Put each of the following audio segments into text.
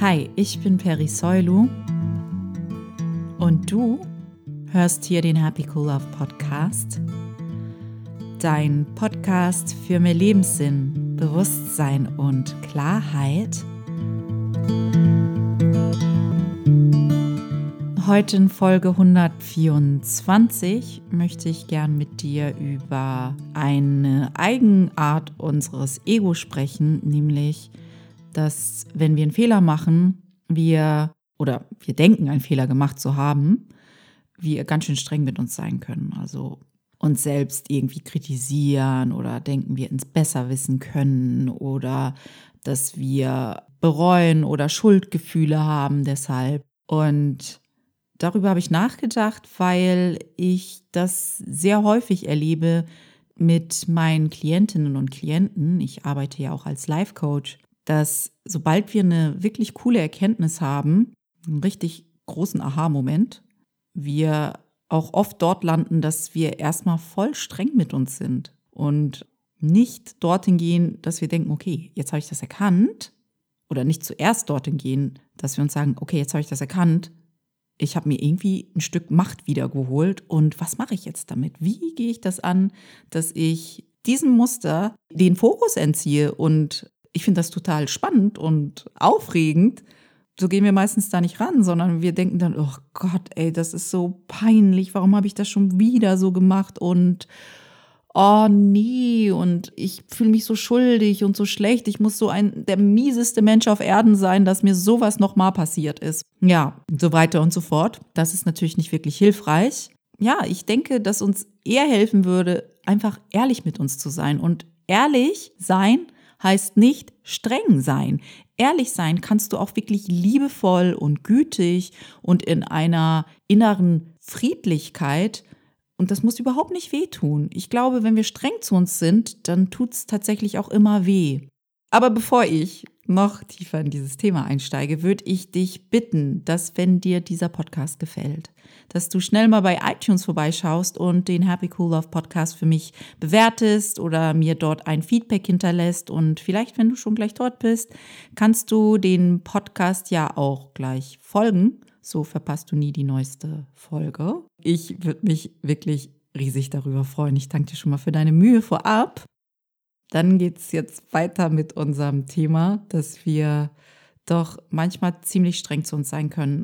Hi, ich bin Peri Soilu und du hörst hier den Happy Cool Love Podcast. Dein Podcast für mehr Lebenssinn, Bewusstsein und Klarheit. Heute in Folge 124 möchte ich gern mit dir über eine Eigenart unseres Ego sprechen, nämlich dass wenn wir einen Fehler machen, wir oder wir denken, einen Fehler gemacht zu haben, wir ganz schön streng mit uns sein können. Also uns selbst irgendwie kritisieren oder denken, wir ins Besserwissen können oder dass wir bereuen oder Schuldgefühle haben deshalb. Und darüber habe ich nachgedacht, weil ich das sehr häufig erlebe mit meinen Klientinnen und Klienten. Ich arbeite ja auch als Life Coach dass sobald wir eine wirklich coole Erkenntnis haben, einen richtig großen Aha-Moment, wir auch oft dort landen, dass wir erstmal voll streng mit uns sind und nicht dorthin gehen, dass wir denken, okay, jetzt habe ich das erkannt. Oder nicht zuerst dorthin gehen, dass wir uns sagen, okay, jetzt habe ich das erkannt. Ich habe mir irgendwie ein Stück Macht wiedergeholt und was mache ich jetzt damit? Wie gehe ich das an, dass ich diesem Muster den Fokus entziehe und ich finde das total spannend und aufregend. So gehen wir meistens da nicht ran, sondern wir denken dann, oh Gott, ey, das ist so peinlich, warum habe ich das schon wieder so gemacht und oh nee, und ich fühle mich so schuldig und so schlecht. Ich muss so ein der mieseste Mensch auf Erden sein, dass mir sowas nochmal passiert ist. Ja, so weiter und so fort. Das ist natürlich nicht wirklich hilfreich. Ja, ich denke, dass uns eher helfen würde, einfach ehrlich mit uns zu sein und ehrlich sein heißt nicht streng sein. Ehrlich sein kannst du auch wirklich liebevoll und gütig und in einer inneren Friedlichkeit. Und das muss überhaupt nicht wehtun. Ich glaube, wenn wir streng zu uns sind, dann tut es tatsächlich auch immer weh. Aber bevor ich noch tiefer in dieses Thema einsteige, würde ich dich bitten, dass wenn dir dieser Podcast gefällt, dass du schnell mal bei iTunes vorbeischaust und den Happy Cool Love Podcast für mich bewertest oder mir dort ein Feedback hinterlässt. Und vielleicht, wenn du schon gleich dort bist, kannst du den Podcast ja auch gleich folgen. So verpasst du nie die neueste Folge. Ich würde mich wirklich riesig darüber freuen. Ich danke dir schon mal für deine Mühe vorab. Dann geht es jetzt weiter mit unserem Thema, dass wir doch manchmal ziemlich streng zu uns sein können.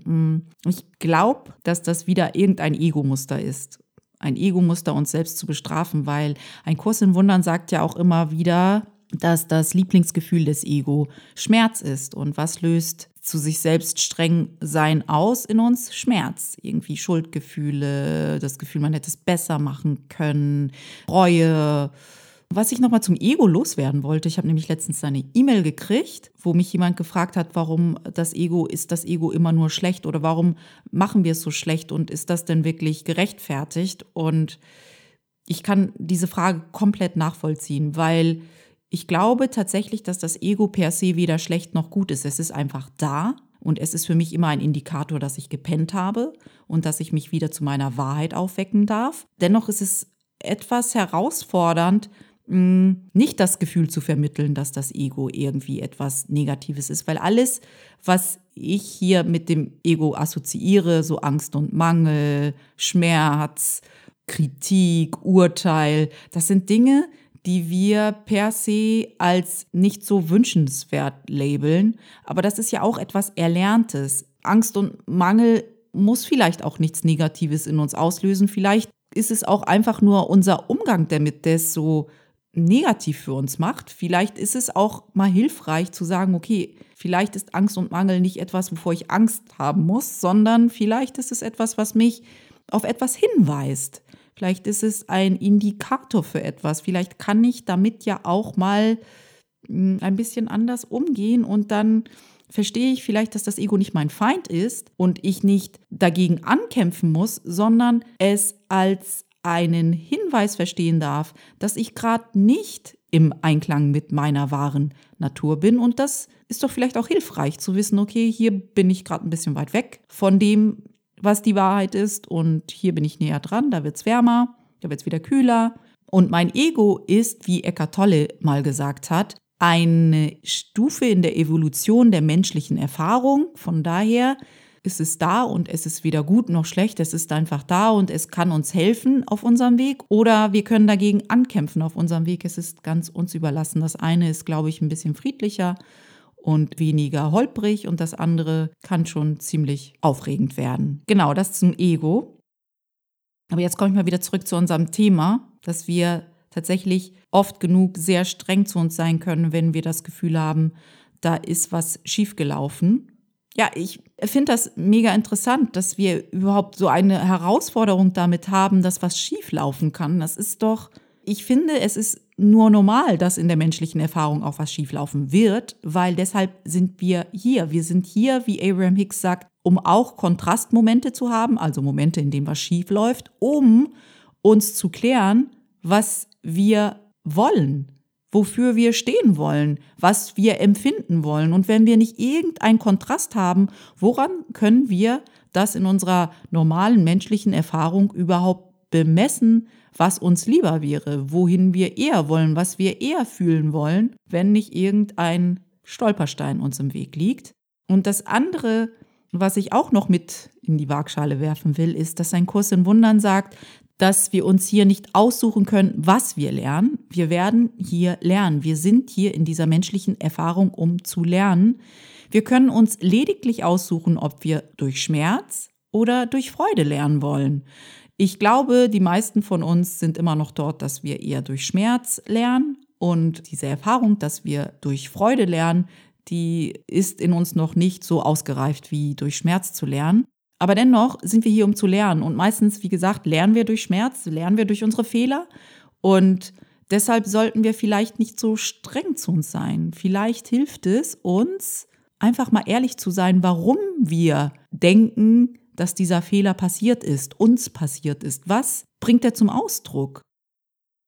Mm, ich glaube, dass das wieder irgendein Ego-Muster ist. Ein Ego-Muster, uns selbst zu bestrafen, weil ein Kurs in Wundern sagt ja auch immer wieder, dass das Lieblingsgefühl des Ego Schmerz ist. Und was löst zu sich selbst streng sein aus in uns? Schmerz. Irgendwie Schuldgefühle, das Gefühl, man hätte es besser machen können, Reue was ich nochmal zum Ego loswerden wollte, ich habe nämlich letztens eine E-Mail gekriegt, wo mich jemand gefragt hat, warum das Ego, ist das Ego immer nur schlecht oder warum machen wir es so schlecht und ist das denn wirklich gerechtfertigt? Und ich kann diese Frage komplett nachvollziehen, weil ich glaube tatsächlich, dass das Ego per se weder schlecht noch gut ist. Es ist einfach da und es ist für mich immer ein Indikator, dass ich gepennt habe und dass ich mich wieder zu meiner Wahrheit aufwecken darf. Dennoch ist es etwas herausfordernd, nicht das Gefühl zu vermitteln, dass das Ego irgendwie etwas Negatives ist, weil alles, was ich hier mit dem Ego assoziiere, so Angst und Mangel, Schmerz, Kritik, Urteil, das sind Dinge, die wir per se als nicht so wünschenswert labeln. Aber das ist ja auch etwas Erlerntes. Angst und Mangel muss vielleicht auch nichts Negatives in uns auslösen. Vielleicht ist es auch einfach nur unser Umgang damit, der so negativ für uns macht. Vielleicht ist es auch mal hilfreich zu sagen, okay, vielleicht ist Angst und Mangel nicht etwas, wovor ich Angst haben muss, sondern vielleicht ist es etwas, was mich auf etwas hinweist. Vielleicht ist es ein Indikator für etwas. Vielleicht kann ich damit ja auch mal hm, ein bisschen anders umgehen und dann verstehe ich vielleicht, dass das Ego nicht mein Feind ist und ich nicht dagegen ankämpfen muss, sondern es als einen Hinweis verstehen darf, dass ich gerade nicht im Einklang mit meiner wahren Natur bin. Und das ist doch vielleicht auch hilfreich zu wissen, okay, hier bin ich gerade ein bisschen weit weg von dem, was die Wahrheit ist. Und hier bin ich näher dran, da wird es wärmer, da wird es wieder kühler. Und mein Ego ist, wie Eckart Tolle mal gesagt hat, eine Stufe in der Evolution der menschlichen Erfahrung. Von daher ist es da und es ist weder gut noch schlecht. Es ist einfach da und es kann uns helfen auf unserem Weg. Oder wir können dagegen ankämpfen auf unserem Weg. Es ist ganz uns überlassen. Das eine ist, glaube ich, ein bisschen friedlicher und weniger holprig und das andere kann schon ziemlich aufregend werden. Genau, das zum Ego. Aber jetzt komme ich mal wieder zurück zu unserem Thema, dass wir tatsächlich oft genug sehr streng zu uns sein können, wenn wir das Gefühl haben, da ist was schiefgelaufen. Ja, ich finde das mega interessant, dass wir überhaupt so eine Herausforderung damit haben, dass was schieflaufen kann. Das ist doch, ich finde, es ist nur normal, dass in der menschlichen Erfahrung auch was schieflaufen wird, weil deshalb sind wir hier. Wir sind hier, wie Abraham Hicks sagt, um auch Kontrastmomente zu haben, also Momente, in denen was schief läuft, um uns zu klären, was wir wollen, wofür wir stehen wollen, was wir empfinden wollen. Und wenn wir nicht irgendeinen Kontrast haben, woran können wir das in unserer normalen menschlichen Erfahrung überhaupt bemessen, was uns lieber wäre, wohin wir eher wollen, was wir eher fühlen wollen, wenn nicht irgendein Stolperstein uns im Weg liegt. Und das andere, was ich auch noch mit in die Waagschale werfen will, ist, dass ein Kurs in Wundern sagt, dass wir uns hier nicht aussuchen können, was wir lernen. Wir werden hier lernen. Wir sind hier in dieser menschlichen Erfahrung, um zu lernen. Wir können uns lediglich aussuchen, ob wir durch Schmerz oder durch Freude lernen wollen. Ich glaube, die meisten von uns sind immer noch dort, dass wir eher durch Schmerz lernen. Und diese Erfahrung, dass wir durch Freude lernen, die ist in uns noch nicht so ausgereift wie durch Schmerz zu lernen. Aber dennoch sind wir hier, um zu lernen. Und meistens, wie gesagt, lernen wir durch Schmerz, lernen wir durch unsere Fehler. Und deshalb sollten wir vielleicht nicht so streng zu uns sein. Vielleicht hilft es uns, einfach mal ehrlich zu sein, warum wir denken, dass dieser Fehler passiert ist, uns passiert ist. Was bringt er zum Ausdruck?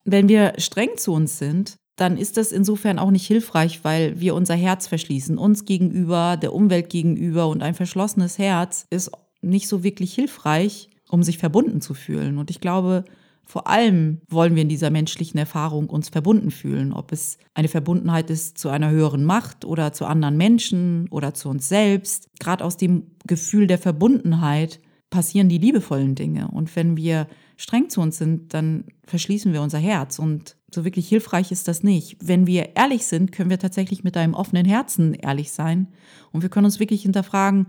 Wenn wir streng zu uns sind, dann ist das insofern auch nicht hilfreich, weil wir unser Herz verschließen, uns gegenüber, der Umwelt gegenüber und ein verschlossenes Herz ist nicht so wirklich hilfreich, um sich verbunden zu fühlen. Und ich glaube, vor allem wollen wir in dieser menschlichen Erfahrung uns verbunden fühlen, ob es eine Verbundenheit ist zu einer höheren Macht oder zu anderen Menschen oder zu uns selbst. Gerade aus dem Gefühl der Verbundenheit passieren die liebevollen Dinge. Und wenn wir streng zu uns sind, dann verschließen wir unser Herz. Und so wirklich hilfreich ist das nicht. Wenn wir ehrlich sind, können wir tatsächlich mit einem offenen Herzen ehrlich sein. Und wir können uns wirklich hinterfragen,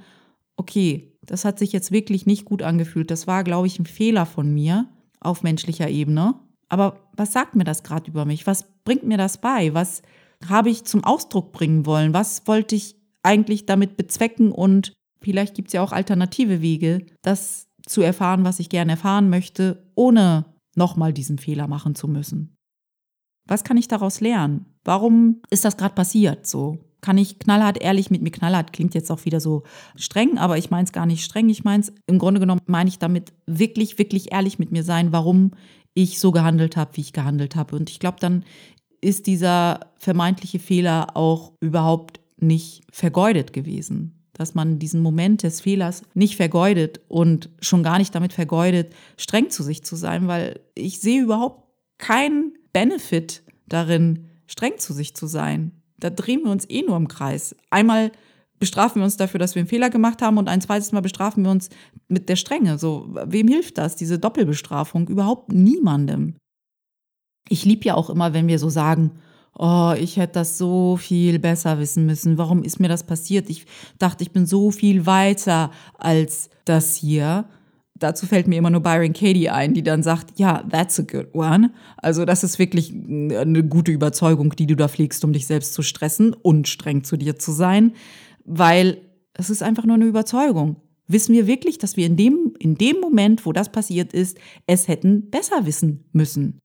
okay, das hat sich jetzt wirklich nicht gut angefühlt. Das war, glaube ich, ein Fehler von mir auf menschlicher Ebene. Aber was sagt mir das gerade über mich? Was bringt mir das bei? Was habe ich zum Ausdruck bringen wollen? Was wollte ich eigentlich damit bezwecken? Und vielleicht gibt es ja auch alternative Wege, das zu erfahren, was ich gerne erfahren möchte, ohne nochmal diesen Fehler machen zu müssen. Was kann ich daraus lernen? Warum ist das gerade passiert so? Kann ich knallhart ehrlich mit mir knallhart klingt jetzt auch wieder so streng, aber ich meine es gar nicht streng. Ich meine es im Grunde genommen meine ich damit wirklich, wirklich ehrlich mit mir sein, warum ich so gehandelt habe, wie ich gehandelt habe. Und ich glaube, dann ist dieser vermeintliche Fehler auch überhaupt nicht vergeudet gewesen. Dass man diesen Moment des Fehlers nicht vergeudet und schon gar nicht damit vergeudet, streng zu sich zu sein, weil ich sehe überhaupt keinen Benefit darin, streng zu sich zu sein. Da drehen wir uns eh nur im Kreis. Einmal bestrafen wir uns dafür, dass wir einen Fehler gemacht haben und ein zweites Mal bestrafen wir uns mit der Strenge. So, wem hilft das, diese Doppelbestrafung? Überhaupt niemandem. Ich liebe ja auch immer, wenn wir so sagen, oh, ich hätte das so viel besser wissen müssen. Warum ist mir das passiert? Ich dachte, ich bin so viel weiter als das hier dazu fällt mir immer nur Byron Katie ein, die dann sagt, ja, that's a good one. Also das ist wirklich eine gute Überzeugung, die du da pflegst, um dich selbst zu stressen und streng zu dir zu sein, weil es ist einfach nur eine Überzeugung. Wissen wir wirklich, dass wir in dem, in dem Moment, wo das passiert ist, es hätten besser wissen müssen?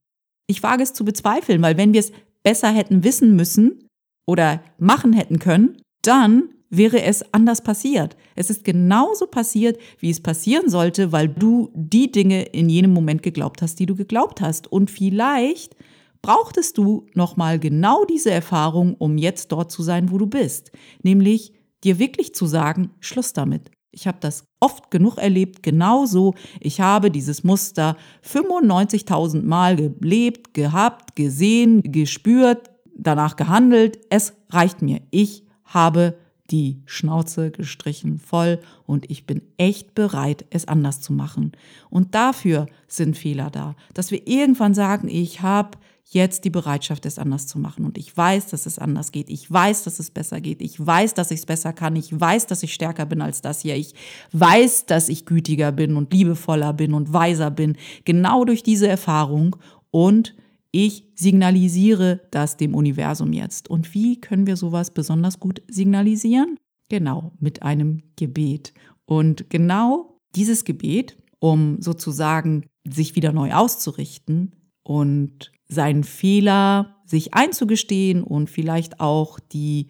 Ich wage es zu bezweifeln, weil wenn wir es besser hätten wissen müssen oder machen hätten können, dann wäre es anders passiert. Es ist genauso passiert, wie es passieren sollte, weil du die Dinge in jenem Moment geglaubt hast, die du geglaubt hast. Und vielleicht brauchtest du nochmal genau diese Erfahrung, um jetzt dort zu sein, wo du bist. Nämlich dir wirklich zu sagen, Schluss damit. Ich habe das oft genug erlebt, genauso. Ich habe dieses Muster 95.000 Mal gelebt, gehabt, gesehen, gespürt, danach gehandelt. Es reicht mir. Ich habe die Schnauze gestrichen voll und ich bin echt bereit, es anders zu machen. Und dafür sind Fehler da, dass wir irgendwann sagen, ich habe jetzt die Bereitschaft, es anders zu machen. Und ich weiß, dass es anders geht. Ich weiß, dass es besser geht. Ich weiß, dass ich es besser kann. Ich weiß, dass ich stärker bin als das hier. Ich weiß, dass ich gütiger bin und liebevoller bin und weiser bin. Genau durch diese Erfahrung. Und ich signalisiere das dem Universum jetzt. Und wie können wir sowas besonders gut signalisieren? Genau, mit einem Gebet. Und genau dieses Gebet, um sozusagen sich wieder neu auszurichten und seinen Fehler sich einzugestehen und vielleicht auch die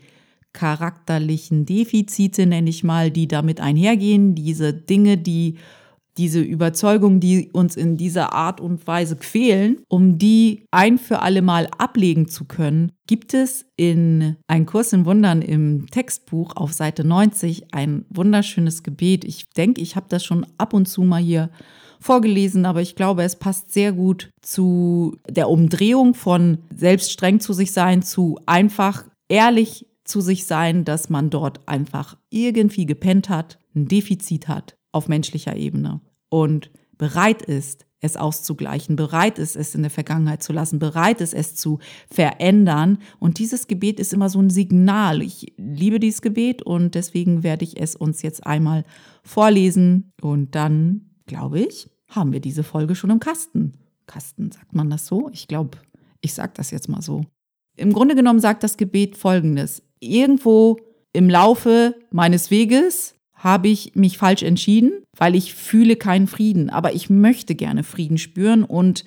charakterlichen Defizite, nenne ich mal, die damit einhergehen, diese Dinge, die diese Überzeugungen, die uns in dieser Art und Weise quälen, um die ein für alle Mal ablegen zu können, gibt es in Ein Kurs in Wundern im Textbuch auf Seite 90 ein wunderschönes Gebet. Ich denke, ich habe das schon ab und zu mal hier vorgelesen, aber ich glaube, es passt sehr gut zu der Umdrehung von selbst streng zu sich sein zu einfach ehrlich zu sich sein, dass man dort einfach irgendwie gepennt hat, ein Defizit hat auf menschlicher Ebene und bereit ist, es auszugleichen, bereit ist, es in der Vergangenheit zu lassen, bereit ist, es zu verändern. Und dieses Gebet ist immer so ein Signal. Ich liebe dieses Gebet und deswegen werde ich es uns jetzt einmal vorlesen und dann, glaube ich, haben wir diese Folge schon im Kasten. Kasten, sagt man das so? Ich glaube, ich sage das jetzt mal so. Im Grunde genommen sagt das Gebet folgendes. Irgendwo im Laufe meines Weges habe ich mich falsch entschieden, weil ich fühle keinen Frieden, aber ich möchte gerne Frieden spüren und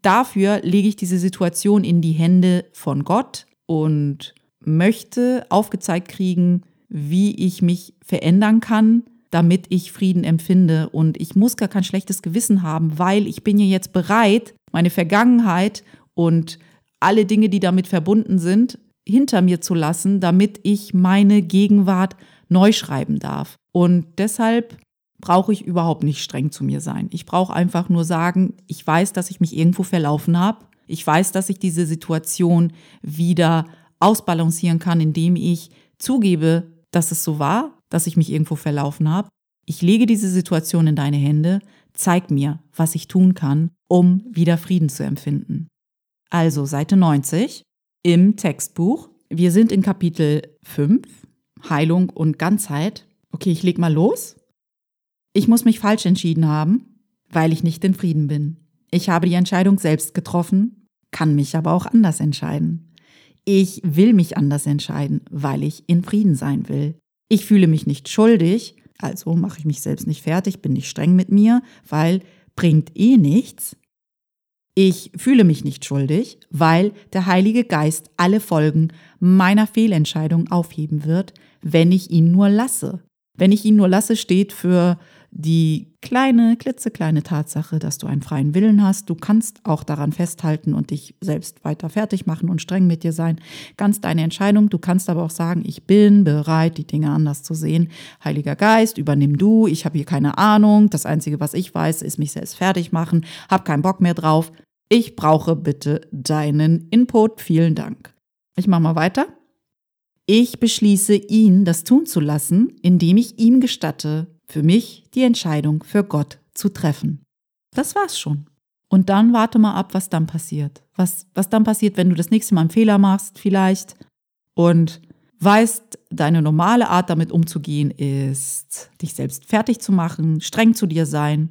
dafür lege ich diese Situation in die Hände von Gott und möchte aufgezeigt kriegen, wie ich mich verändern kann, damit ich Frieden empfinde. Und ich muss gar kein schlechtes Gewissen haben, weil ich bin ja jetzt bereit, meine Vergangenheit und alle Dinge, die damit verbunden sind, hinter mir zu lassen, damit ich meine Gegenwart neu schreiben darf. Und deshalb brauche ich überhaupt nicht streng zu mir sein. Ich brauche einfach nur sagen, ich weiß, dass ich mich irgendwo verlaufen habe. Ich weiß, dass ich diese Situation wieder ausbalancieren kann, indem ich zugebe, dass es so war dass ich mich irgendwo verlaufen habe. Ich lege diese Situation in deine Hände, zeig mir, was ich tun kann, um wieder Frieden zu empfinden. Also Seite 90 im Textbuch. Wir sind in Kapitel 5, Heilung und Ganzheit. Okay, ich leg mal los. Ich muss mich falsch entschieden haben, weil ich nicht in Frieden bin. Ich habe die Entscheidung selbst getroffen, kann mich aber auch anders entscheiden. Ich will mich anders entscheiden, weil ich in Frieden sein will. Ich fühle mich nicht schuldig, also mache ich mich selbst nicht fertig, bin nicht streng mit mir, weil bringt eh nichts. Ich fühle mich nicht schuldig, weil der Heilige Geist alle Folgen meiner Fehlentscheidung aufheben wird, wenn ich ihn nur lasse. Wenn ich ihn nur lasse, steht für die kleine, klitzekleine Tatsache, dass du einen freien Willen hast. Du kannst auch daran festhalten und dich selbst weiter fertig machen und streng mit dir sein. Ganz deine Entscheidung. Du kannst aber auch sagen, ich bin bereit, die Dinge anders zu sehen. Heiliger Geist, übernimm du. Ich habe hier keine Ahnung. Das Einzige, was ich weiß, ist mich selbst fertig machen. Hab keinen Bock mehr drauf. Ich brauche bitte deinen Input. Vielen Dank. Ich mache mal weiter. Ich beschließe, ihn das tun zu lassen, indem ich ihm gestatte, für mich die Entscheidung für Gott zu treffen. Das war's schon. Und dann warte mal ab, was dann passiert. Was, was dann passiert, wenn du das nächste Mal einen Fehler machst, vielleicht, und weißt, deine normale Art damit umzugehen ist, dich selbst fertig zu machen, streng zu dir sein.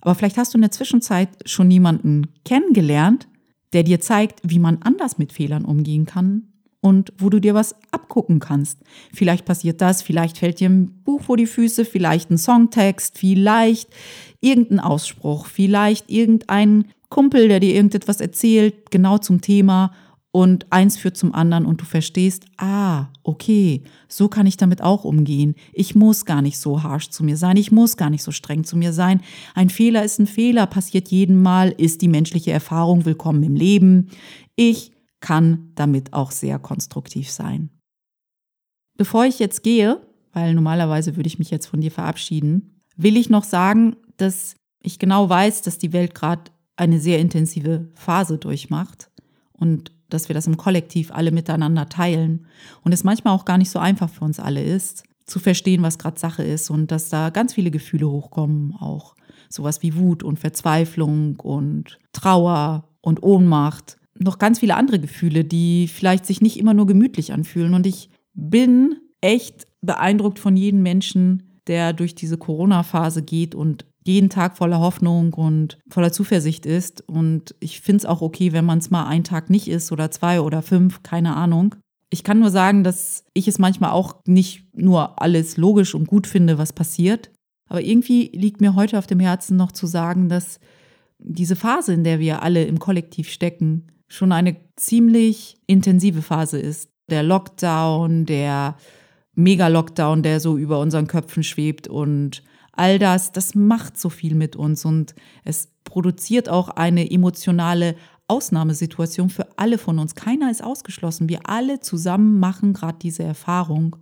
Aber vielleicht hast du in der Zwischenzeit schon jemanden kennengelernt, der dir zeigt, wie man anders mit Fehlern umgehen kann und wo du dir was abgucken kannst. Vielleicht passiert das, vielleicht fällt dir ein Buch vor die Füße, vielleicht ein Songtext, vielleicht irgendein Ausspruch, vielleicht irgendein Kumpel, der dir irgendetwas erzählt, genau zum Thema und eins führt zum anderen und du verstehst, ah, okay, so kann ich damit auch umgehen. Ich muss gar nicht so harsh zu mir sein, ich muss gar nicht so streng zu mir sein. Ein Fehler ist ein Fehler, passiert jeden Mal, ist die menschliche Erfahrung willkommen im Leben. Ich kann damit auch sehr konstruktiv sein. Bevor ich jetzt gehe, weil normalerweise würde ich mich jetzt von dir verabschieden, will ich noch sagen, dass ich genau weiß, dass die Welt gerade eine sehr intensive Phase durchmacht und dass wir das im Kollektiv alle miteinander teilen und es manchmal auch gar nicht so einfach für uns alle ist, zu verstehen, was gerade Sache ist und dass da ganz viele Gefühle hochkommen, auch sowas wie Wut und Verzweiflung und Trauer und Ohnmacht, noch ganz viele andere Gefühle, die vielleicht sich nicht immer nur gemütlich anfühlen und ich bin echt beeindruckt von jedem Menschen, der durch diese Corona-Phase geht und jeden Tag voller Hoffnung und voller Zuversicht ist. Und ich finde es auch okay, wenn man es mal einen Tag nicht ist oder zwei oder fünf, keine Ahnung. Ich kann nur sagen, dass ich es manchmal auch nicht nur alles logisch und gut finde, was passiert. Aber irgendwie liegt mir heute auf dem Herzen noch zu sagen, dass diese Phase, in der wir alle im Kollektiv stecken, schon eine ziemlich intensive Phase ist. Der Lockdown, der Mega-Lockdown, der so über unseren Köpfen schwebt und all das, das macht so viel mit uns und es produziert auch eine emotionale Ausnahmesituation für alle von uns. Keiner ist ausgeschlossen. Wir alle zusammen machen gerade diese Erfahrung.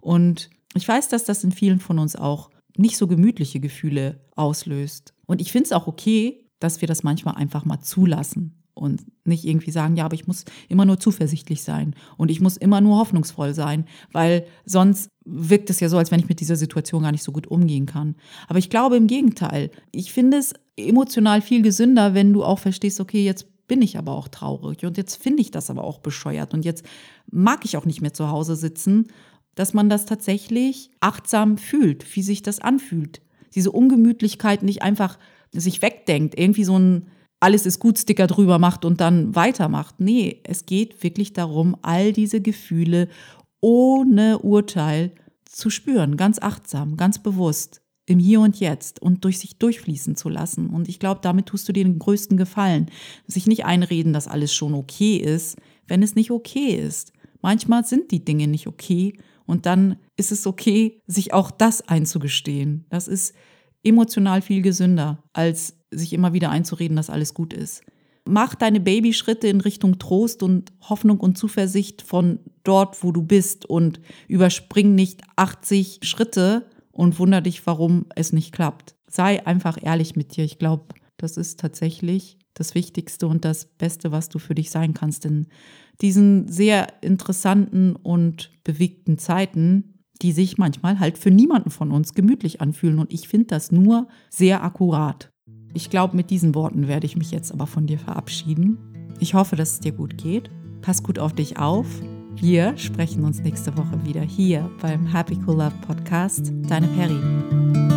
Und ich weiß, dass das in vielen von uns auch nicht so gemütliche Gefühle auslöst. Und ich finde es auch okay, dass wir das manchmal einfach mal zulassen und nicht irgendwie sagen, ja, aber ich muss immer nur zuversichtlich sein und ich muss immer nur hoffnungsvoll sein, weil sonst wirkt es ja so, als wenn ich mit dieser Situation gar nicht so gut umgehen kann. Aber ich glaube im Gegenteil. Ich finde es emotional viel gesünder, wenn du auch verstehst, okay, jetzt bin ich aber auch traurig und jetzt finde ich das aber auch bescheuert und jetzt mag ich auch nicht mehr zu Hause sitzen, dass man das tatsächlich achtsam fühlt, wie sich das anfühlt. Diese Ungemütlichkeit nicht einfach sich wegdenkt, irgendwie so ein alles ist gut Sticker drüber macht und dann weitermacht. Nee, es geht wirklich darum, all diese Gefühle ohne Urteil zu spüren, ganz achtsam, ganz bewusst, im Hier und Jetzt und durch sich durchfließen zu lassen. Und ich glaube, damit tust du dir den größten Gefallen. Sich nicht einreden, dass alles schon okay ist, wenn es nicht okay ist. Manchmal sind die Dinge nicht okay und dann ist es okay, sich auch das einzugestehen. Das ist emotional viel gesünder, als sich immer wieder einzureden, dass alles gut ist. Mach deine Babyschritte in Richtung Trost und Hoffnung und Zuversicht von dort, wo du bist und überspring nicht 80 Schritte und wunder dich, warum es nicht klappt. Sei einfach ehrlich mit dir. Ich glaube, das ist tatsächlich das Wichtigste und das Beste, was du für dich sein kannst in diesen sehr interessanten und bewegten Zeiten, die sich manchmal halt für niemanden von uns gemütlich anfühlen. Und ich finde das nur sehr akkurat. Ich glaube, mit diesen Worten werde ich mich jetzt aber von dir verabschieden. Ich hoffe, dass es dir gut geht. Pass gut auf dich auf. Wir sprechen uns nächste Woche wieder hier beim Happy Cool Love Podcast. Deine Perry.